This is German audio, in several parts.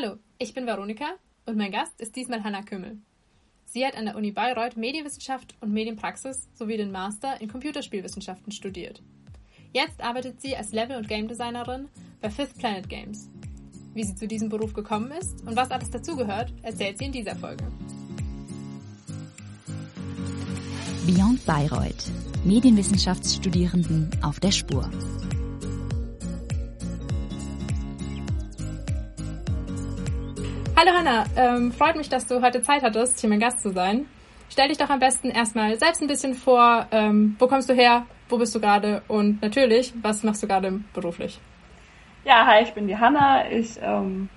Hallo, ich bin Veronika und mein Gast ist diesmal Hanna Kümmel. Sie hat an der Uni Bayreuth Medienwissenschaft und Medienpraxis sowie den Master in Computerspielwissenschaften studiert. Jetzt arbeitet sie als Level- und Game Designerin bei Fifth Planet Games. Wie sie zu diesem Beruf gekommen ist und was alles dazugehört, erzählt sie in dieser Folge. Beyond Bayreuth. Medienwissenschaftsstudierenden auf der Spur. Hallo Hanna, ähm, freut mich, dass du heute Zeit hattest, hier mein Gast zu sein. Stell dich doch am besten erstmal selbst ein bisschen vor. Ähm, wo kommst du her? Wo bist du gerade? Und natürlich, was machst du gerade beruflich? Ja, hi, ich bin die Hanna. Ich ähm,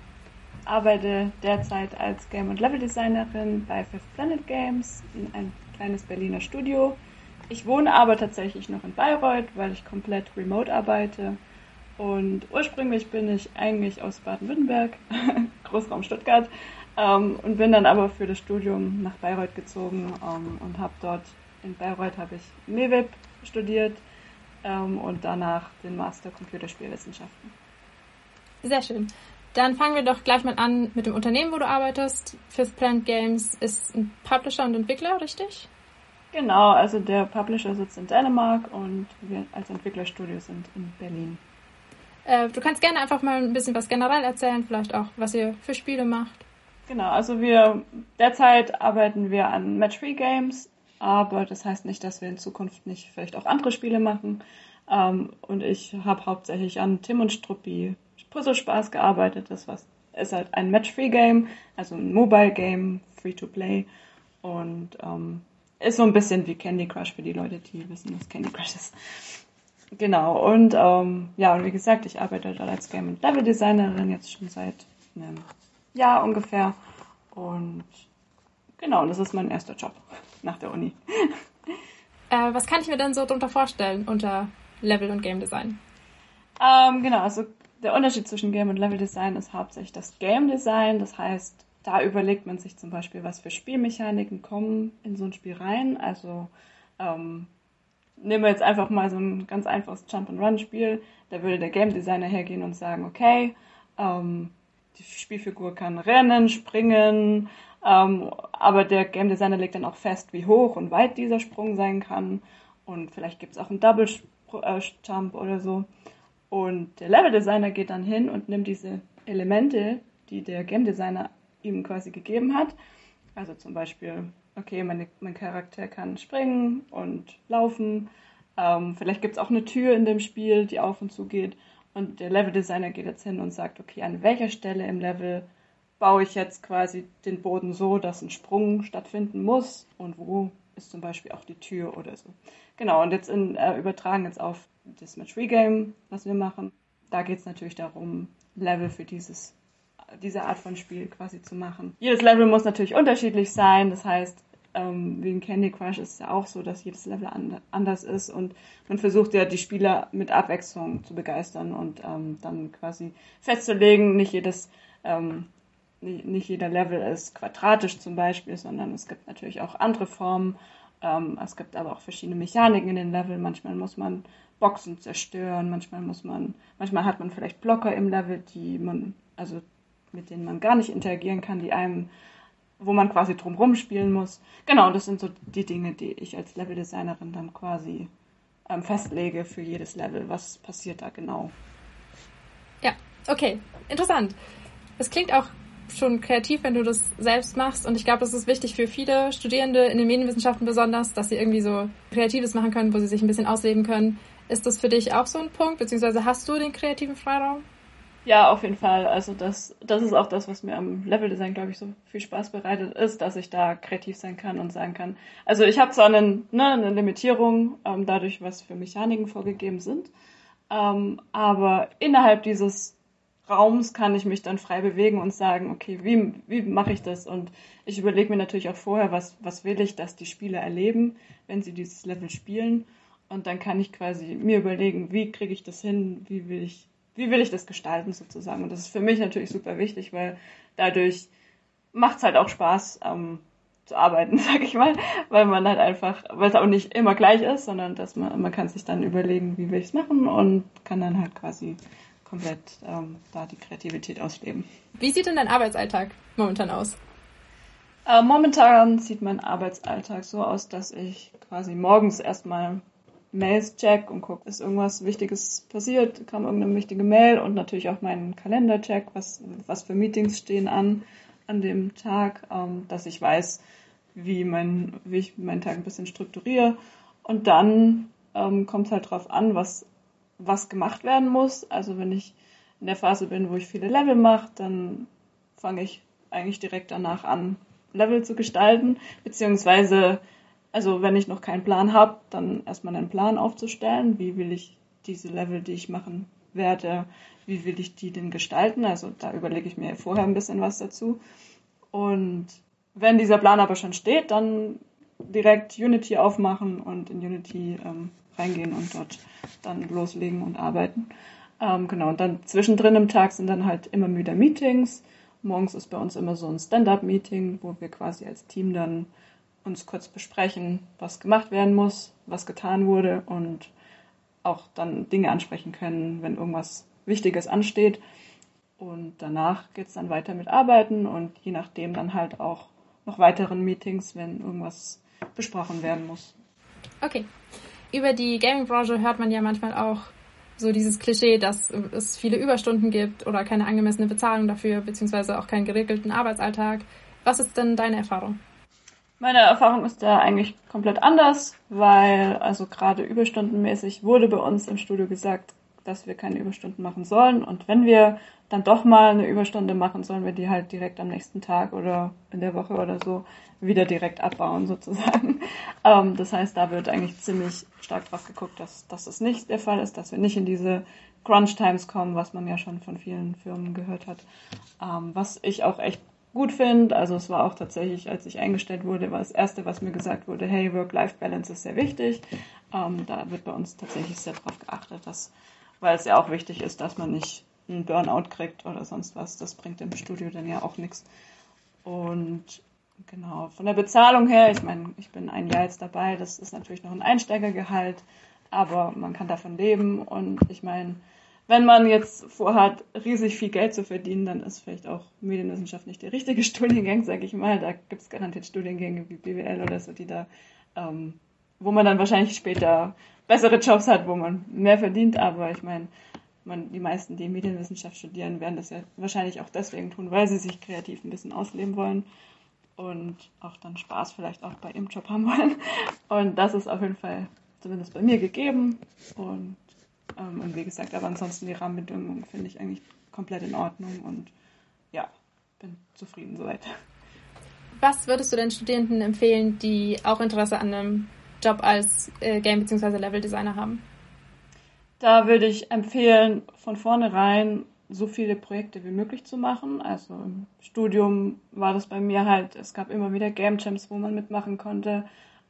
arbeite derzeit als Game- und Level-Designerin bei Fifth Planet Games, ein kleines Berliner Studio. Ich wohne aber tatsächlich noch in Bayreuth, weil ich komplett remote arbeite und ursprünglich bin ich eigentlich aus Baden-Württemberg, Großraum Stuttgart, ähm, und bin dann aber für das Studium nach Bayreuth gezogen ähm, und habe dort in Bayreuth habe ich MEWIP studiert ähm, und danach den Master Computerspielwissenschaften. Sehr schön. Dann fangen wir doch gleich mal an mit dem Unternehmen, wo du arbeitest. Fifth Plant Games ist ein Publisher und Entwickler, richtig? Genau, also der Publisher sitzt in Dänemark und wir als Entwicklerstudio sind in Berlin. Äh, du kannst gerne einfach mal ein bisschen was generell erzählen, vielleicht auch, was ihr für Spiele macht. Genau, also wir derzeit arbeiten wir an Match-Free Games, aber das heißt nicht, dass wir in Zukunft nicht vielleicht auch andere Spiele machen. Ähm, und ich habe hauptsächlich an Tim und Struppi Puzzle Spaß gearbeitet. Das was ist halt ein Match-Free Game, also ein Mobile Game, Free-to-Play und ähm, ist so ein bisschen wie Candy Crush für die Leute, die wissen, was Candy Crush ist. Genau, und ähm, ja, und wie gesagt, ich arbeite dort als Game- und Level-Designerin jetzt schon seit einem Jahr ungefähr. Und genau, und das ist mein erster Job nach der Uni. Äh, was kann ich mir denn so darunter vorstellen unter Level- und Game Design? Ähm, genau, also der Unterschied zwischen Game und Level Design ist hauptsächlich das Game Design. Das heißt, da überlegt man sich zum Beispiel, was für Spielmechaniken kommen in so ein Spiel rein. Also ähm, nehmen wir jetzt einfach mal so ein ganz einfaches Jump-and-Run-Spiel. Da würde der Game Designer hergehen und sagen, okay, ähm, die Spielfigur kann rennen, springen, ähm, aber der Game Designer legt dann auch fest, wie hoch und weit dieser Sprung sein kann. Und vielleicht gibt es auch einen Double äh, Jump oder so. Und der Level Designer geht dann hin und nimmt diese Elemente, die der Game Designer ihm quasi gegeben hat. Also zum Beispiel okay, meine, mein Charakter kann springen und laufen. Ähm, vielleicht gibt es auch eine Tür in dem Spiel, die auf und zu geht. Und der Level-Designer geht jetzt hin und sagt, okay, an welcher Stelle im Level baue ich jetzt quasi den Boden so, dass ein Sprung stattfinden muss und wo ist zum Beispiel auch die Tür oder so. Genau, und jetzt in, äh, übertragen jetzt auf das Match Regame, was wir machen. Da geht es natürlich darum, Level für dieses diese Art von Spiel quasi zu machen. Jedes Level muss natürlich unterschiedlich sein. Das heißt, ähm, wie in Candy Crush ist es ja auch so, dass jedes Level and anders ist und man versucht ja die Spieler mit Abwechslung zu begeistern und ähm, dann quasi festzulegen, nicht jedes ähm, nicht, jeder Level ist quadratisch zum Beispiel, sondern es gibt natürlich auch andere Formen. Ähm, es gibt aber auch verschiedene Mechaniken in den Level. Manchmal muss man Boxen zerstören, manchmal muss man, manchmal hat man vielleicht Blocker im Level, die man, also mit denen man gar nicht interagieren kann, die einem, wo man quasi drumherum spielen muss. Genau, das sind so die Dinge, die ich als Leveldesignerin dann quasi ähm, festlege für jedes Level. Was passiert da genau? Ja, okay, interessant. Es klingt auch schon kreativ, wenn du das selbst machst. Und ich glaube, das ist wichtig für viele Studierende in den Medienwissenschaften besonders, dass sie irgendwie so Kreatives machen können, wo sie sich ein bisschen ausleben können. Ist das für dich auch so ein Punkt, beziehungsweise hast du den kreativen Freiraum? Ja, auf jeden Fall. Also das, das ist auch das, was mir am Leveldesign, glaube ich, so viel Spaß bereitet, ist, dass ich da kreativ sein kann und sagen kann. Also ich habe zwar einen, ne, eine Limitierung ähm, dadurch, was für Mechaniken vorgegeben sind, ähm, aber innerhalb dieses Raums kann ich mich dann frei bewegen und sagen, okay, wie, wie mache ich das? Und ich überlege mir natürlich auch vorher, was, was will ich, dass die Spieler erleben, wenn sie dieses Level spielen. Und dann kann ich quasi mir überlegen, wie kriege ich das hin, wie will ich wie will ich das gestalten sozusagen. Und das ist für mich natürlich super wichtig, weil dadurch macht es halt auch Spaß ähm, zu arbeiten, sag ich mal, weil man halt einfach, weil es auch nicht immer gleich ist, sondern dass man, man kann sich dann überlegen, wie will ich es machen und kann dann halt quasi komplett ähm, da die Kreativität ausleben. Wie sieht denn dein Arbeitsalltag momentan aus? Äh, momentan sieht mein Arbeitsalltag so aus, dass ich quasi morgens erstmal Mails check und gucke, ist irgendwas Wichtiges passiert, kam irgendeine wichtige Mail und natürlich auch meinen Kalender check, was, was für Meetings stehen an an dem Tag, ähm, dass ich weiß, wie, mein, wie ich meinen Tag ein bisschen strukturiere. Und dann ähm, kommt es halt drauf an, was, was gemacht werden muss. Also wenn ich in der Phase bin, wo ich viele Level mache, dann fange ich eigentlich direkt danach an, Level zu gestalten, beziehungsweise, also wenn ich noch keinen Plan habe, dann erstmal einen Plan aufzustellen, wie will ich diese Level, die ich machen werde, wie will ich die denn gestalten? Also da überlege ich mir vorher ein bisschen was dazu. Und wenn dieser Plan aber schon steht, dann direkt Unity aufmachen und in Unity ähm, reingehen und dort dann loslegen und arbeiten. Ähm, genau, und dann zwischendrin im Tag sind dann halt immer wieder Meetings. Morgens ist bei uns immer so ein Stand-up-Meeting, wo wir quasi als Team dann uns kurz besprechen, was gemacht werden muss, was getan wurde und auch dann Dinge ansprechen können, wenn irgendwas Wichtiges ansteht. Und danach geht es dann weiter mit Arbeiten und je nachdem dann halt auch noch weiteren Meetings, wenn irgendwas besprochen werden muss. Okay. Über die Gaming-Branche hört man ja manchmal auch so dieses Klischee, dass es viele Überstunden gibt oder keine angemessene Bezahlung dafür, beziehungsweise auch keinen geregelten Arbeitsalltag. Was ist denn deine Erfahrung? Meine Erfahrung ist da eigentlich komplett anders, weil also gerade überstundenmäßig wurde bei uns im Studio gesagt, dass wir keine Überstunden machen sollen. Und wenn wir dann doch mal eine Überstunde machen, sollen wir die halt direkt am nächsten Tag oder in der Woche oder so wieder direkt abbauen sozusagen. Ähm, das heißt, da wird eigentlich ziemlich stark drauf geguckt, dass, dass das nicht der Fall ist, dass wir nicht in diese Crunch Times kommen, was man ja schon von vielen Firmen gehört hat. Ähm, was ich auch echt gut finde. Also es war auch tatsächlich, als ich eingestellt wurde, war das Erste, was mir gesagt wurde, hey, Work-Life-Balance ist sehr wichtig. Ähm, da wird bei uns tatsächlich sehr darauf geachtet, dass weil es ja auch wichtig ist, dass man nicht einen Burnout kriegt oder sonst was. Das bringt im Studio dann ja auch nichts. Und genau, von der Bezahlung her, ich meine, ich bin ein Jahr jetzt dabei, das ist natürlich noch ein Einsteigergehalt, aber man kann davon leben und ich meine, wenn man jetzt vorhat, riesig viel Geld zu verdienen, dann ist vielleicht auch Medienwissenschaft nicht der richtige Studiengang, sage ich mal. Da gibt es garantiert Studiengänge wie BWL oder so, die da, ähm, wo man dann wahrscheinlich später bessere Jobs hat, wo man mehr verdient. Aber ich meine, man, die meisten, die Medienwissenschaft studieren, werden das ja wahrscheinlich auch deswegen tun, weil sie sich kreativ ein bisschen ausleben wollen und auch dann Spaß vielleicht auch bei ihrem Job haben wollen. Und das ist auf jeden Fall zumindest bei mir gegeben. Und, ähm, und wie gesagt, aber ansonsten die Rahmenbedingungen finde ich eigentlich komplett in Ordnung und ja, bin zufrieden soweit. Was würdest du den Studierenden empfehlen, die auch Interesse an einem Job als äh, Game- bzw. Level-Designer haben? Da würde ich empfehlen, von vornherein so viele Projekte wie möglich zu machen. Also im Studium war das bei mir halt, es gab immer wieder Game Jams, wo man mitmachen konnte.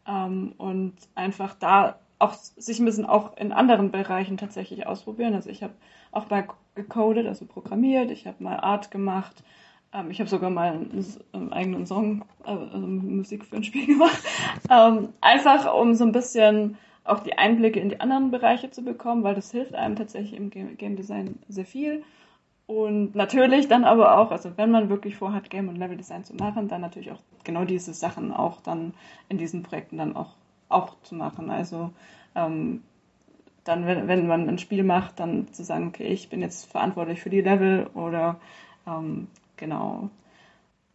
Ähm, und einfach da auch sich bisschen auch in anderen Bereichen tatsächlich ausprobieren. Also ich habe auch mal gecodet, also programmiert, ich habe mal Art gemacht, ähm, ich habe sogar mal einen, einen, eigenen Song, also Musik für ein Spiel gemacht. Ähm, einfach um so ein bisschen auch die Einblicke in die anderen Bereiche zu bekommen, weil das hilft einem tatsächlich im Game Design sehr viel. Und natürlich dann aber auch, also wenn man wirklich vorhat, Game und Level Design zu machen, dann natürlich auch genau diese Sachen auch dann in diesen Projekten dann auch, auch zu machen. Also ähm, dann, wenn, wenn man ein Spiel macht, dann zu sagen, okay, ich bin jetzt verantwortlich für die Level oder ähm, Genau.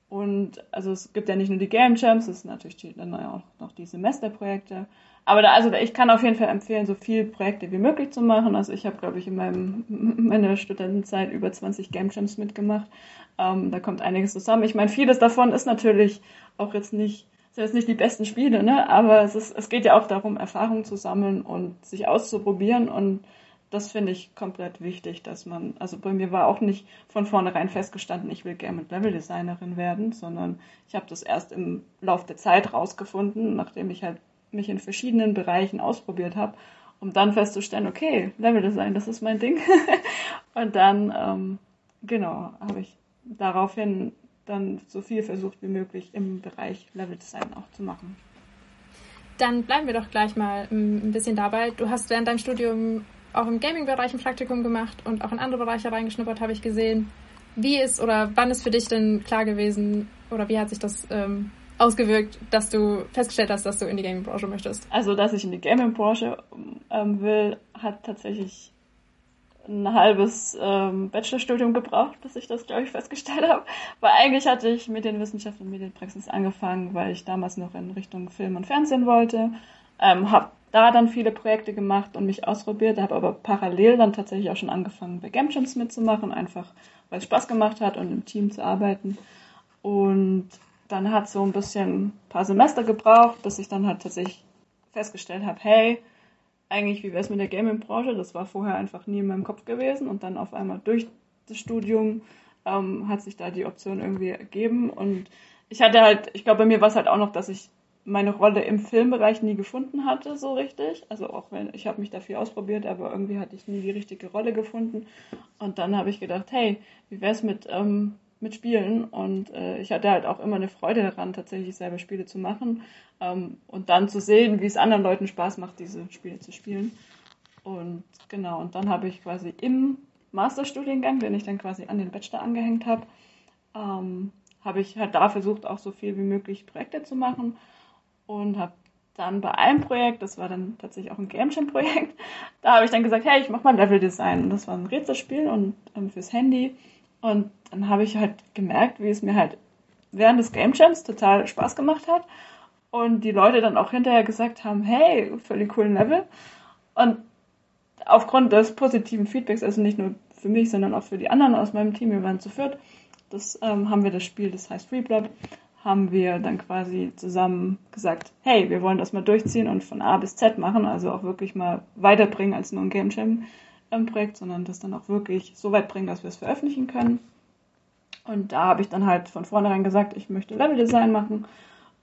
Und also es gibt ja nicht nur die Game Champs, es sind natürlich die, dann auch noch die Semesterprojekte. Aber da, also ich kann auf jeden Fall empfehlen, so viele Projekte wie möglich zu machen. Also ich habe, glaube ich, in meinem, meiner Studentenzeit über 20 Game Champs mitgemacht. Ähm, da kommt einiges zusammen. Ich meine, vieles davon ist natürlich auch jetzt nicht, jetzt nicht die besten Spiele, ne? Aber es ist, es geht ja auch darum, Erfahrungen zu sammeln und sich auszuprobieren und das finde ich komplett wichtig, dass man, also bei mir war auch nicht von vornherein festgestanden, ich will Game- und Level-Designerin werden, sondern ich habe das erst im Lauf der Zeit rausgefunden, nachdem ich halt mich in verschiedenen Bereichen ausprobiert habe, um dann festzustellen, okay, Level-Design, das ist mein Ding. und dann, ähm, genau, habe ich daraufhin dann so viel versucht wie möglich im Bereich Level-Design auch zu machen. Dann bleiben wir doch gleich mal ein bisschen dabei. Du hast während deinem Studium auch im Gaming-Bereich ein Praktikum gemacht und auch in andere Bereiche reingeschnuppert, habe ich gesehen. Wie ist oder wann ist für dich denn klar gewesen oder wie hat sich das ähm, ausgewirkt, dass du festgestellt hast, dass du in die Gaming-Branche möchtest? Also, dass ich in die Gaming-Branche ähm, will, hat tatsächlich ein halbes ähm, Bachelorstudium gebraucht, bis ich das, glaube ich, festgestellt habe. Weil eigentlich hatte ich mit den Wissenschaften und Medienpraxis angefangen, weil ich damals noch in Richtung Film und Fernsehen wollte. Ähm, habe da dann viele Projekte gemacht und mich ausprobiert, habe aber parallel dann tatsächlich auch schon angefangen, bei Gamejams mitzumachen, einfach weil es Spaß gemacht hat und im Team zu arbeiten. Und dann hat so ein bisschen ein paar Semester gebraucht, bis ich dann halt tatsächlich festgestellt habe, hey, eigentlich, wie wäre es mit der Gaming-Branche? Das war vorher einfach nie in meinem Kopf gewesen und dann auf einmal durch das Studium ähm, hat sich da die Option irgendwie ergeben und ich hatte halt, ich glaube, bei mir war es halt auch noch, dass ich meine Rolle im Filmbereich nie gefunden hatte, so richtig. Also auch wenn ich habe mich da viel ausprobiert, aber irgendwie hatte ich nie die richtige Rolle gefunden. Und dann habe ich gedacht, hey, wie wäre es mit ähm, mit Spielen und äh, ich hatte halt auch immer eine Freude daran, tatsächlich selber Spiele zu machen ähm, und dann zu sehen, wie es anderen Leuten Spaß macht, diese Spiele zu spielen. Und genau, und dann habe ich quasi im Masterstudiengang, den ich dann quasi an den Bachelor angehängt habe, ähm, habe ich halt da versucht, auch so viel wie möglich Projekte zu machen und habe dann bei einem Projekt, das war dann tatsächlich auch ein Game Jam Projekt, da habe ich dann gesagt, hey, ich mache mal Level Design. das war ein Rätselspiel und ähm, fürs Handy. Und dann habe ich halt gemerkt, wie es mir halt während des Game Jams total Spaß gemacht hat. Und die Leute dann auch hinterher gesagt haben, hey, völlig coolen Level. Und aufgrund des positiven Feedbacks, also nicht nur für mich, sondern auch für die anderen aus meinem Team, wir waren zu viert, das ähm, haben wir das Spiel, das heißt Reblob, haben wir dann quasi zusammen gesagt, hey, wir wollen das mal durchziehen und von A bis Z machen, also auch wirklich mal weiterbringen als nur ein Game Jam im Projekt, sondern das dann auch wirklich so weit bringen, dass wir es veröffentlichen können. Und da habe ich dann halt von vornherein gesagt, ich möchte Leveldesign machen.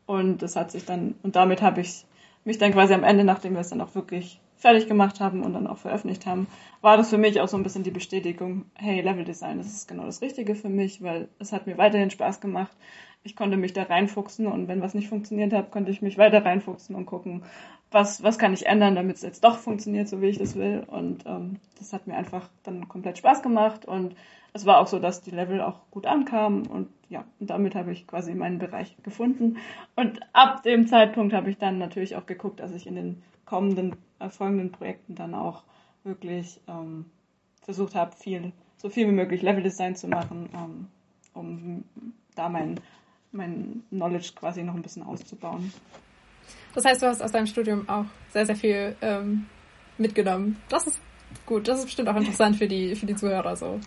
Und das hat sich dann, und damit habe ich mich dann quasi am Ende, nachdem wir es dann auch wirklich fertig gemacht haben und dann auch veröffentlicht haben, war das für mich auch so ein bisschen die Bestätigung, hey, Leveldesign, das ist genau das Richtige für mich, weil es hat mir weiterhin Spaß gemacht. Ich konnte mich da reinfuchsen und wenn was nicht funktioniert hat, konnte ich mich weiter reinfuchsen und gucken, was, was kann ich ändern, damit es jetzt doch funktioniert, so wie ich das will. Und ähm, das hat mir einfach dann komplett Spaß gemacht. Und es war auch so, dass die Level auch gut ankamen. Und ja, und damit habe ich quasi meinen Bereich gefunden. Und ab dem Zeitpunkt habe ich dann natürlich auch geguckt, dass ich in den kommenden, äh, folgenden Projekten dann auch wirklich ähm, versucht habe, viel, so viel wie möglich Leveldesign zu machen, ähm, um da mein, mein Knowledge quasi noch ein bisschen auszubauen. Das heißt, du hast aus deinem Studium auch sehr, sehr viel ähm, mitgenommen. Das ist gut, das ist bestimmt auch interessant für die, für die Zuhörer so.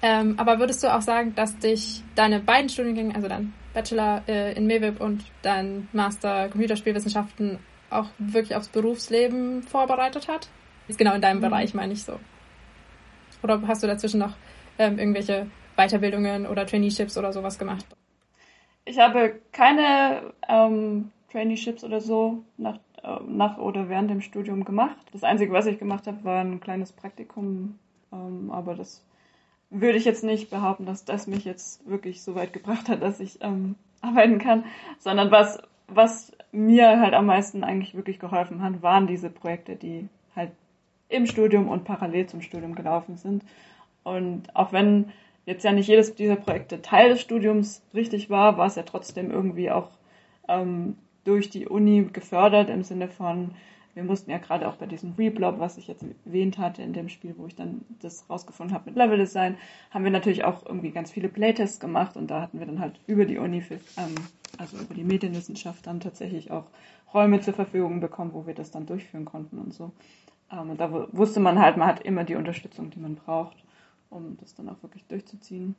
Ähm, aber würdest du auch sagen, dass dich deine beiden Studiengänge, also dein Bachelor äh, in MEWIP und dein Master Computerspielwissenschaften auch wirklich aufs Berufsleben vorbereitet hat? Ist genau in deinem mhm. Bereich, meine ich so. Oder hast du dazwischen noch ähm, irgendwelche Weiterbildungen oder Traineeships oder sowas gemacht? Ich habe keine ähm, Traineeships oder so nach, äh, nach oder während dem Studium gemacht. Das Einzige, was ich gemacht habe, war ein kleines Praktikum, ähm, aber das würde ich jetzt nicht behaupten, dass das mich jetzt wirklich so weit gebracht hat, dass ich ähm, arbeiten kann, sondern was, was mir halt am meisten eigentlich wirklich geholfen hat, waren diese Projekte, die halt im Studium und parallel zum Studium gelaufen sind. Und auch wenn jetzt ja nicht jedes dieser Projekte Teil des Studiums richtig war, war es ja trotzdem irgendwie auch ähm, durch die Uni gefördert im Sinne von, wir mussten ja gerade auch bei diesem Reblob, was ich jetzt erwähnt hatte in dem Spiel, wo ich dann das rausgefunden habe mit Level Design, haben wir natürlich auch irgendwie ganz viele Playtests gemacht und da hatten wir dann halt über die Uni, für, ähm, also über die Medienwissenschaft dann tatsächlich auch Räume zur Verfügung bekommen, wo wir das dann durchführen konnten und so. Ähm, und da wusste man halt, man hat immer die Unterstützung, die man braucht, um das dann auch wirklich durchzuziehen.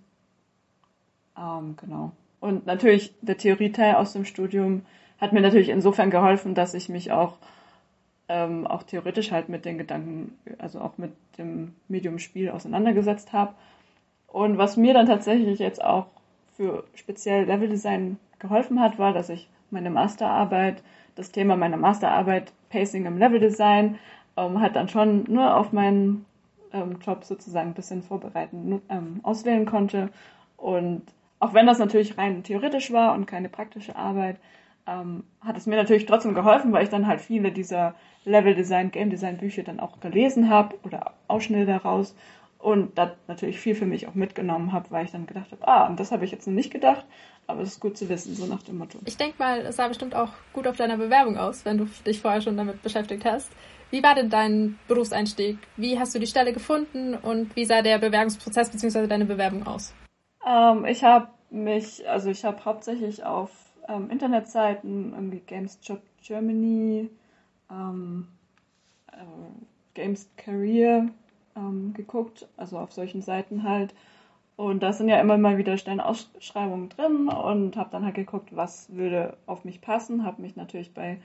Ähm, genau. Und natürlich der Theorieteil aus dem Studium hat mir natürlich insofern geholfen, dass ich mich auch, ähm, auch theoretisch halt mit den Gedanken, also auch mit dem Medium-Spiel auseinandergesetzt habe. Und was mir dann tatsächlich jetzt auch für speziell Leveldesign geholfen hat, war, dass ich meine Masterarbeit, das Thema meiner Masterarbeit Pacing im Leveldesign, ähm, halt dann schon nur auf meinen ähm, Job sozusagen ein bisschen vorbereiten, ähm, auswählen konnte. Und auch wenn das natürlich rein theoretisch war und keine praktische Arbeit, ähm, hat es mir natürlich trotzdem geholfen, weil ich dann halt viele dieser Level Design, Game Design Bücher dann auch gelesen habe oder Ausschnitte daraus und da natürlich viel für mich auch mitgenommen habe, weil ich dann gedacht habe, ah, und das habe ich jetzt noch nicht gedacht, aber es ist gut zu wissen, so nach dem Motto. Ich denke mal, es sah bestimmt auch gut auf deiner Bewerbung aus, wenn du dich vorher schon damit beschäftigt hast. Wie war denn dein Berufseinstieg? Wie hast du die Stelle gefunden und wie sah der Bewerbungsprozess bzw. deine Bewerbung aus? Ähm, ich habe mich, also ich habe hauptsächlich auf ähm, Internetseiten, irgendwie Games Job Germany, ähm, äh, Games Career ähm, geguckt, also auf solchen Seiten halt. Und da sind ja immer mal wieder Stellenausschreibungen drin und habe dann halt geguckt, was würde auf mich passen. Habe mich natürlich bei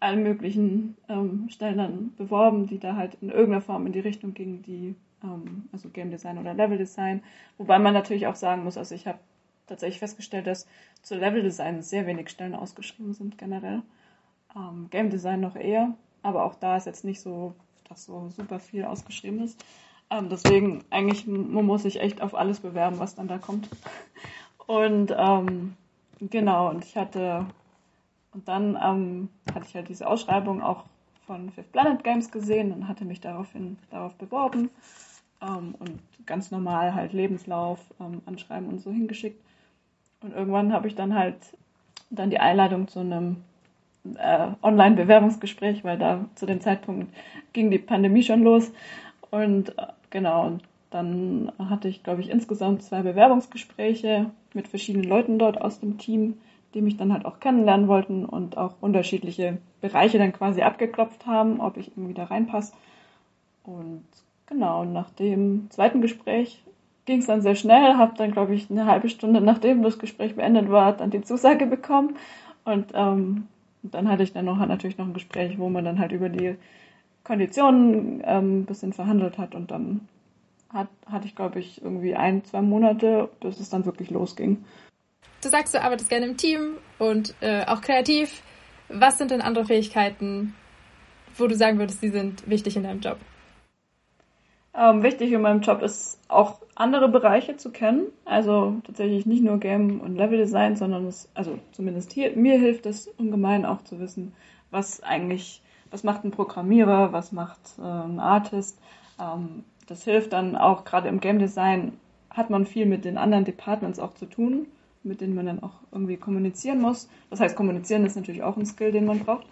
allen möglichen ähm, Stellen dann beworben, die da halt in irgendeiner Form in die Richtung gingen, die ähm, also Game Design oder Level Design. Wobei man natürlich auch sagen muss, also ich habe tatsächlich festgestellt, dass zu Level Design sehr wenig Stellen ausgeschrieben sind generell. Ähm, Game Design noch eher, aber auch da ist jetzt nicht so, dass so super viel ausgeschrieben ist. Ähm, deswegen eigentlich man muss sich echt auf alles bewerben, was dann da kommt. Und ähm, genau, und ich hatte und dann ähm, hatte ich halt diese Ausschreibung auch von Fifth Planet Games gesehen und hatte mich daraufhin darauf beworben ähm, und ganz normal halt Lebenslauf, ähm, Anschreiben und so hingeschickt. Und irgendwann habe ich dann halt dann die Einladung zu einem äh, Online-Bewerbungsgespräch, weil da zu dem Zeitpunkt ging die Pandemie schon los. Und äh, genau, und dann hatte ich, glaube ich, insgesamt zwei Bewerbungsgespräche mit verschiedenen Leuten dort aus dem Team, die mich dann halt auch kennenlernen wollten und auch unterschiedliche Bereiche dann quasi abgeklopft haben, ob ich irgendwie da reinpasse. Und genau, nach dem zweiten Gespräch ging es dann sehr schnell, habe dann, glaube ich, eine halbe Stunde nachdem das Gespräch beendet war, dann die Zusage bekommen. Und ähm, dann hatte ich dann noch natürlich noch ein Gespräch, wo man dann halt über die Konditionen ähm, ein bisschen verhandelt hat und dann hat, hatte ich, glaube ich, irgendwie ein, zwei Monate, bis es dann wirklich losging. Du sagst, du arbeitest gerne im Team und äh, auch kreativ. Was sind denn andere Fähigkeiten, wo du sagen würdest, die sind wichtig in deinem Job? Ähm, wichtig in meinem Job ist auch andere Bereiche zu kennen. Also tatsächlich nicht nur Game und Level Design, sondern es, also zumindest hier, mir hilft es ungemein auch zu wissen, was eigentlich, was macht ein Programmierer, was macht äh, ein Artist. Ähm, das hilft dann auch gerade im Game Design hat man viel mit den anderen Departments auch zu tun, mit denen man dann auch irgendwie kommunizieren muss. Das heißt, kommunizieren ist natürlich auch ein Skill, den man braucht.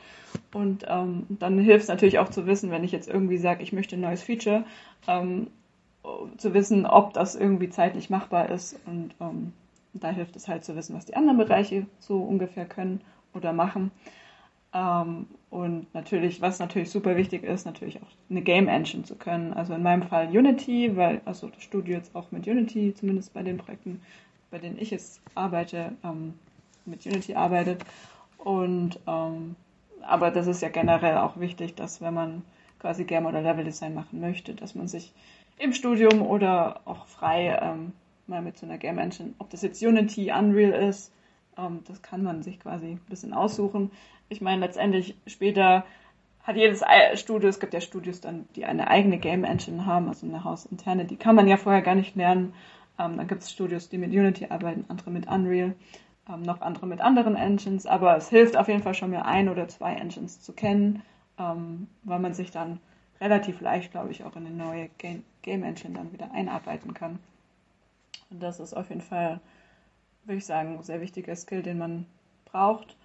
Und ähm, dann hilft es natürlich auch zu wissen, wenn ich jetzt irgendwie sage, ich möchte ein neues Feature, ähm, zu wissen, ob das irgendwie zeitlich machbar ist. Und ähm, da hilft es halt zu wissen, was die anderen Bereiche so ungefähr können oder machen. Ähm, und natürlich, was natürlich super wichtig ist, natürlich auch eine Game Engine zu können. Also in meinem Fall Unity, weil also das Studio jetzt auch mit Unity, zumindest bei den Projekten, bei denen ich jetzt arbeite, ähm, mit Unity arbeitet. Und ähm, aber das ist ja generell auch wichtig, dass wenn man quasi Game oder Level Design machen möchte, dass man sich im Studium oder auch frei ähm, mal mit so einer Game Engine, ob das jetzt Unity, Unreal ist, ähm, das kann man sich quasi ein bisschen aussuchen. Ich meine, letztendlich später hat jedes Studio, es gibt ja Studios dann, die eine eigene Game Engine haben, also eine hausinterne, die kann man ja vorher gar nicht lernen. Ähm, dann gibt es Studios, die mit Unity arbeiten, andere mit Unreal ähm, noch andere mit anderen Engines, aber es hilft auf jeden Fall schon mir ein oder zwei Engines zu kennen, ähm, weil man sich dann relativ leicht, glaube ich, auch in eine neue Game, Game Engine dann wieder einarbeiten kann. Und das ist auf jeden Fall, würde ich sagen, ein sehr wichtiger Skill, den man braucht.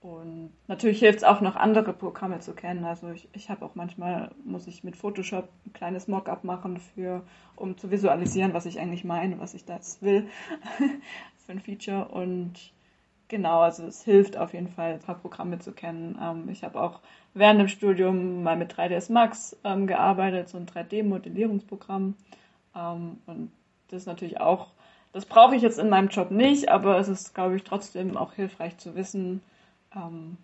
Und natürlich hilft es auch noch andere Programme zu kennen. Also ich, ich habe auch manchmal, muss ich mit Photoshop ein kleines Mockup machen, für, um zu visualisieren, was ich eigentlich meine, was ich da jetzt will. für ein Feature und genau, also es hilft auf jeden Fall, ein paar Programme zu kennen. Ähm, ich habe auch während dem Studium mal mit 3ds Max ähm, gearbeitet, so ein 3D-Modellierungsprogramm. Ähm, und das ist natürlich auch, das brauche ich jetzt in meinem Job nicht, aber es ist, glaube ich, trotzdem auch hilfreich zu wissen, ähm,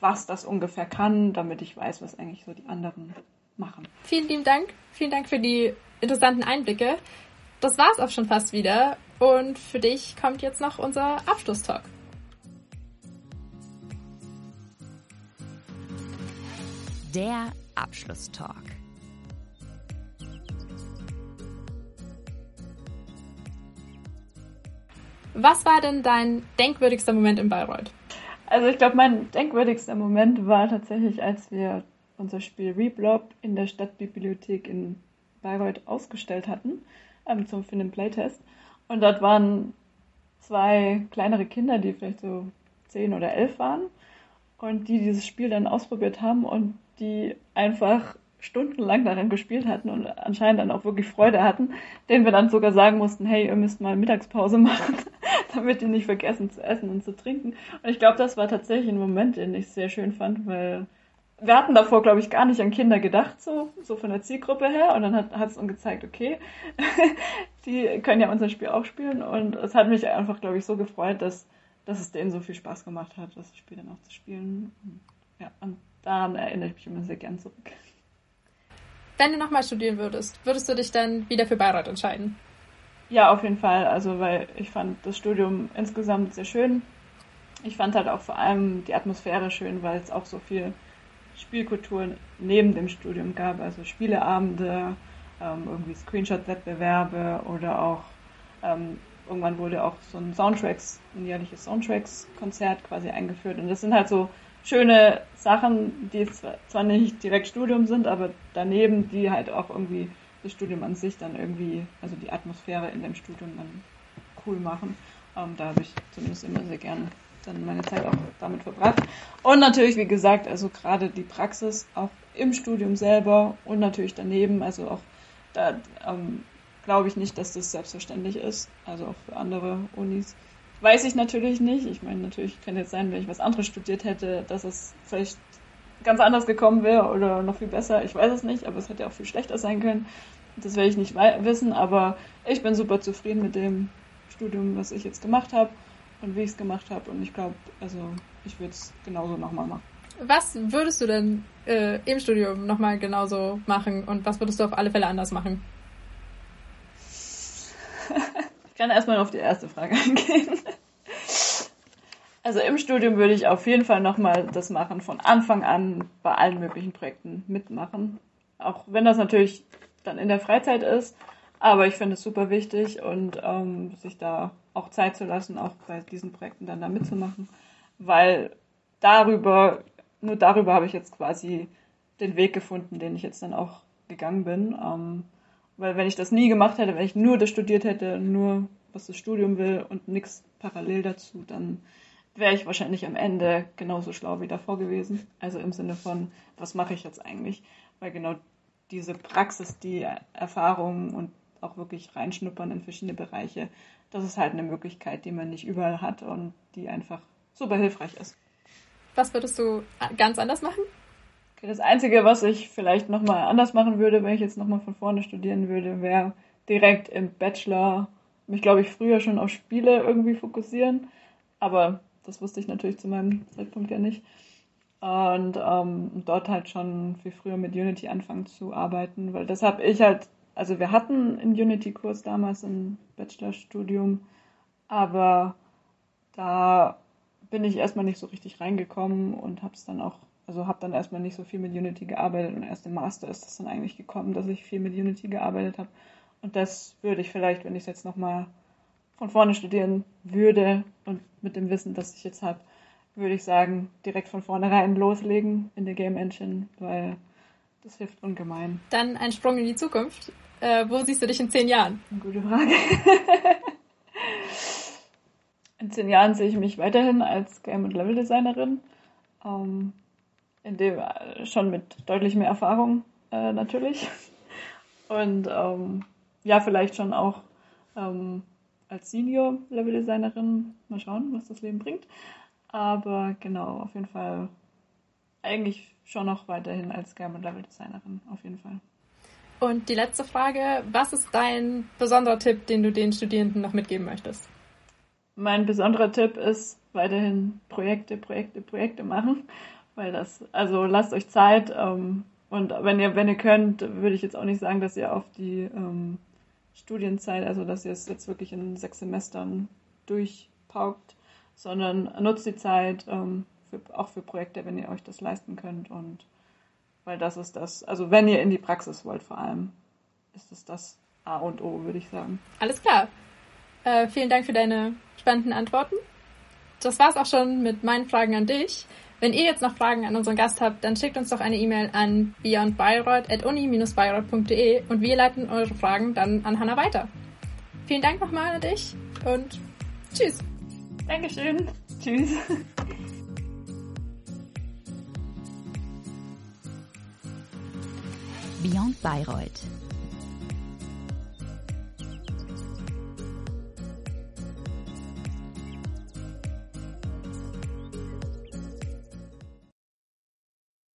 was das ungefähr kann, damit ich weiß, was eigentlich so die anderen machen. Vielen lieben Dank. Vielen Dank für die interessanten Einblicke. Das war's auch schon fast wieder. Und für dich kommt jetzt noch unser Abschlusstalk. Der Abschlusstalk. Was war denn dein denkwürdigster Moment in Bayreuth? Also ich glaube, mein denkwürdigster Moment war tatsächlich, als wir unser Spiel Reblob in der Stadtbibliothek in Bayreuth ausgestellt hatten, ähm, zum für den Playtest. Und dort waren zwei kleinere Kinder, die vielleicht so zehn oder elf waren und die dieses Spiel dann ausprobiert haben und die einfach stundenlang daran gespielt hatten und anscheinend dann auch wirklich Freude hatten, denen wir dann sogar sagen mussten, hey, ihr müsst mal Mittagspause machen, damit die nicht vergessen zu essen und zu trinken. Und ich glaube, das war tatsächlich ein Moment, den ich sehr schön fand, weil wir hatten davor, glaube ich, gar nicht an Kinder gedacht, so, so von der Zielgruppe her. Und dann hat es uns gezeigt, okay, die können ja unser Spiel auch spielen. Und es hat mich einfach, glaube ich, so gefreut, dass, dass es denen so viel Spaß gemacht hat, das Spiel dann auch zu spielen. Ja, und daran erinnere ich mich immer sehr gern zurück. Wenn du nochmal studieren würdest, würdest du dich dann wieder für Bayreuth entscheiden? Ja, auf jeden Fall. Also, weil ich fand das Studium insgesamt sehr schön. Ich fand halt auch vor allem die Atmosphäre schön, weil es auch so viel Spielkultur neben dem Studium gab. Also Spieleabende, ähm, irgendwie Screenshot-Wettbewerbe oder auch ähm, irgendwann wurde auch so ein Soundtracks, ein jährliches Soundtracks-Konzert quasi eingeführt. Und das sind halt so schöne Sachen, die zwar nicht direkt Studium sind, aber daneben, die halt auch irgendwie das Studium an sich dann irgendwie, also die Atmosphäre in dem Studium dann cool machen. Ähm, da habe ich zumindest immer sehr gerne dann meine Zeit auch damit verbracht. Und natürlich, wie gesagt, also gerade die Praxis auch im Studium selber und natürlich daneben, also auch da ähm, glaube ich nicht, dass das selbstverständlich ist, also auch für andere Unis. Weiß ich natürlich nicht. Ich meine, natürlich könnte jetzt sein, wenn ich was anderes studiert hätte, dass es vielleicht ganz anders gekommen wäre oder noch viel besser. Ich weiß es nicht, aber es hätte auch viel schlechter sein können. Das werde ich nicht wissen, aber ich bin super zufrieden mit dem Studium, was ich jetzt gemacht habe und wie ich es gemacht habe. Und ich glaube, also ich würde es genauso nochmal machen. Was würdest du denn äh, im Studium nochmal genauso machen und was würdest du auf alle Fälle anders machen? Ich kann erstmal auf die erste Frage eingehen. Also im Studium würde ich auf jeden Fall nochmal das machen, von Anfang an bei allen möglichen Projekten mitmachen. Auch wenn das natürlich dann in der Freizeit ist. Aber ich finde es super wichtig und ähm, sich da auch Zeit zu lassen, auch bei diesen Projekten dann da mitzumachen. Weil darüber, nur darüber habe ich jetzt quasi den Weg gefunden, den ich jetzt dann auch gegangen bin. Ähm, weil wenn ich das nie gemacht hätte, wenn ich nur das studiert hätte, nur was das Studium will und nichts parallel dazu, dann wäre ich wahrscheinlich am Ende genauso schlau wie davor gewesen. Also im Sinne von, was mache ich jetzt eigentlich? Weil genau diese Praxis, die Erfahrung und auch wirklich reinschnuppern in verschiedene Bereiche, das ist halt eine Möglichkeit, die man nicht überall hat und die einfach super hilfreich ist. Was würdest du ganz anders machen? Das Einzige, was ich vielleicht nochmal anders machen würde, wenn ich jetzt nochmal von vorne studieren würde, wäre direkt im Bachelor mich, glaube ich, früher schon auf Spiele irgendwie fokussieren. Aber das wusste ich natürlich zu meinem Zeitpunkt ja nicht. Und ähm, dort halt schon viel früher mit Unity anfangen zu arbeiten, weil das habe ich halt, also wir hatten einen Unity-Kurs damals im Bachelorstudium, aber da bin ich erstmal nicht so richtig reingekommen und habe es dann auch also habe dann erstmal nicht so viel mit Unity gearbeitet und erst im Master ist es dann eigentlich gekommen, dass ich viel mit Unity gearbeitet habe. Und das würde ich vielleicht, wenn ich es jetzt nochmal von vorne studieren würde und mit dem Wissen, das ich jetzt habe, würde ich sagen, direkt von vornherein loslegen in der Game Engine, weil das hilft ungemein. Dann ein Sprung in die Zukunft. Äh, wo siehst du dich in zehn Jahren? Gute Frage. in zehn Jahren sehe ich mich weiterhin als Game- und Level-Designerin. Ähm, in dem äh, schon mit deutlich mehr Erfahrung äh, natürlich. Und ähm, ja, vielleicht schon auch ähm, als Senior-Level-Designerin. Mal schauen, was das Leben bringt. Aber genau, auf jeden Fall eigentlich schon noch weiterhin als Game- und Level-Designerin, auf jeden Fall. Und die letzte Frage, was ist dein besonderer Tipp, den du den Studierenden noch mitgeben möchtest? Mein besonderer Tipp ist weiterhin Projekte, Projekte, Projekte machen weil das, also lasst euch Zeit ähm, und wenn ihr, wenn ihr könnt, würde ich jetzt auch nicht sagen, dass ihr auf die ähm, Studienzeit, also dass ihr es jetzt wirklich in sechs Semestern durchpaukt, sondern nutzt die Zeit ähm, für, auch für Projekte, wenn ihr euch das leisten könnt und weil das ist das, also wenn ihr in die Praxis wollt vor allem, ist es das A und O, würde ich sagen. Alles klar. Äh, vielen Dank für deine spannenden Antworten. das war's auch schon mit meinen Fragen an dich. Wenn ihr jetzt noch Fragen an unseren Gast habt, dann schickt uns doch eine E-Mail an beyondbayreuth.uni-bayreuth.de und wir leiten eure Fragen dann an Hannah weiter. Vielen Dank nochmal an dich und tschüss. Dankeschön. Tschüss. Beyond Bayreuth